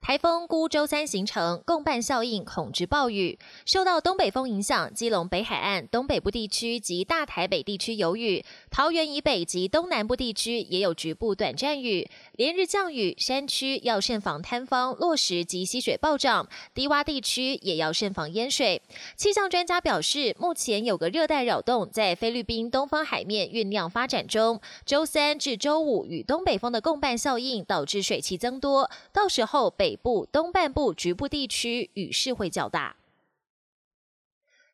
台风估周三形成，共伴效应恐至暴雨。受到东北风影响，基隆北海岸东北部地区及大台北地区有雨，桃园以北及东南部地区也有局部短暂雨。连日降雨，山区要慎防坍方、落石及溪水暴涨，低洼地区也要慎防淹水。气象专家表示，目前有个热带扰动在菲律宾东方海面酝酿发展中，周三至周五与东北风的共伴效应导致水汽增多，到时候北北部、东半部局部地区雨势会较大。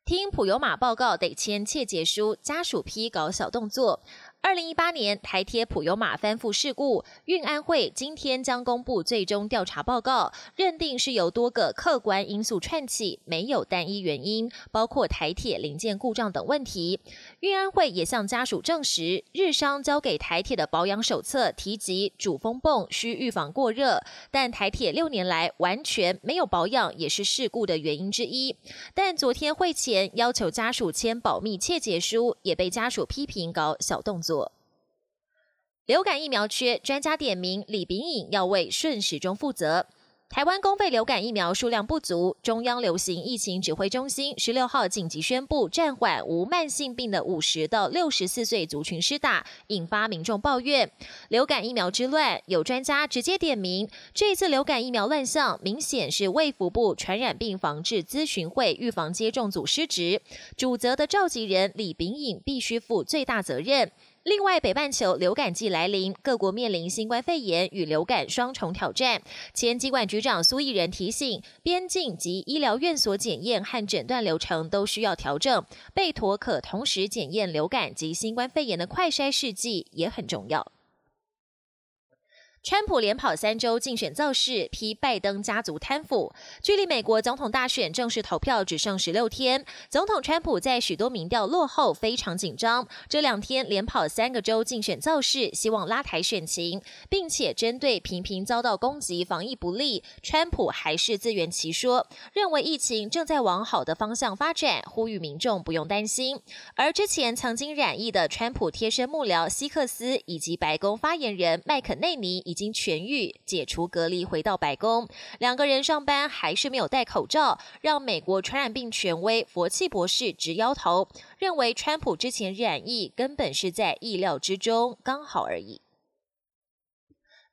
听普尤马报告得签切结书，家属批搞小动作。二零一八年台铁普悠马翻覆事故，运安会今天将公布最终调查报告，认定是由多个客观因素串起，没有单一原因，包括台铁零件故障等问题。运安会也向家属证实，日商交给台铁的保养手册提及主风泵需预防过热，但台铁六年来完全没有保养，也是事故的原因之一。但昨天会前要求家属签保密切结书，也被家属批评搞小动作。流感疫苗缺，专家点名李炳颖要为顺时钟负责。台湾公费流感疫苗数量不足，中央流行疫情指挥中心十六号紧急宣布暂缓无慢性病的五十到六十四岁族群施打，引发民众抱怨。流感疫苗之乱，有专家直接点名，这次流感疫苗乱象明显是卫福部传染病防治咨询会预防接种组失职，主责的召集人李炳颖必须负最大责任。另外，北半球流感季来临，各国面临新冠肺炎与流感双重挑战。前疾管局长苏益仁提醒，边境及医疗院所检验和诊断流程都需要调整，贝妥可同时检验流感及新冠肺炎的快筛试剂也很重要。川普连跑三周竞选造势，批拜登家族贪腐。距离美国总统大选正式投票只剩十六天，总统川普在许多民调落后，非常紧张。这两天连跑三个州竞选造势，希望拉抬选情，并且针对频频遭到攻击、防疫不利，川普还是自圆其说，认为疫情正在往好的方向发展，呼吁民众不用担心。而之前曾经染疫的川普贴身幕僚希克斯以及白宫发言人麦肯内尼已经痊愈，解除隔离，回到白宫。两个人上班还是没有戴口罩，让美国传染病权威佛气博士直摇头，认为川普之前染疫根本是在意料之中，刚好而已。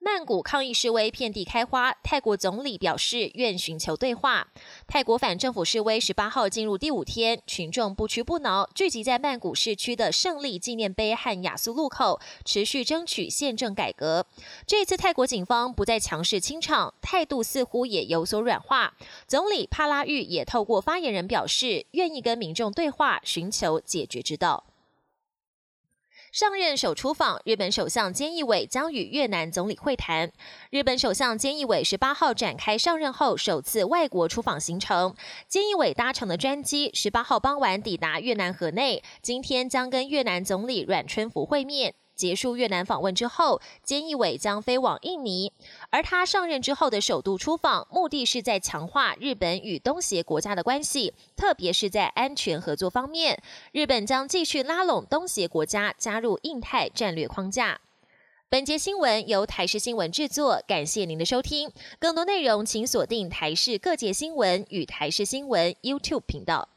曼谷抗议示威遍地开花，泰国总理表示愿寻求对话。泰国反政府示威十八号进入第五天，群众不屈不挠，聚集在曼谷市区的胜利纪念碑和雅苏路口，持续争取宪政改革。这次泰国警方不再强势清场，态度似乎也有所软化。总理帕拉育也透过发言人表示，愿意跟民众对话，寻求解决之道。上任首出访，日本首相菅义伟将与越南总理会谈。日本首相菅义伟十八号展开上任后首次外国出访行程。菅义伟搭乘的专机十八号傍晚抵达越南河内，今天将跟越南总理阮春福会面。结束越南访问之后，菅义伟将飞往印尼，而他上任之后的首度出访，目的是在强化日本与东协国家的关系，特别是在安全合作方面，日本将继续拉拢东协国家加入印太战略框架。本节新闻由台视新闻制作，感谢您的收听。更多内容请锁定台视各界新闻与台视新闻 YouTube 频道。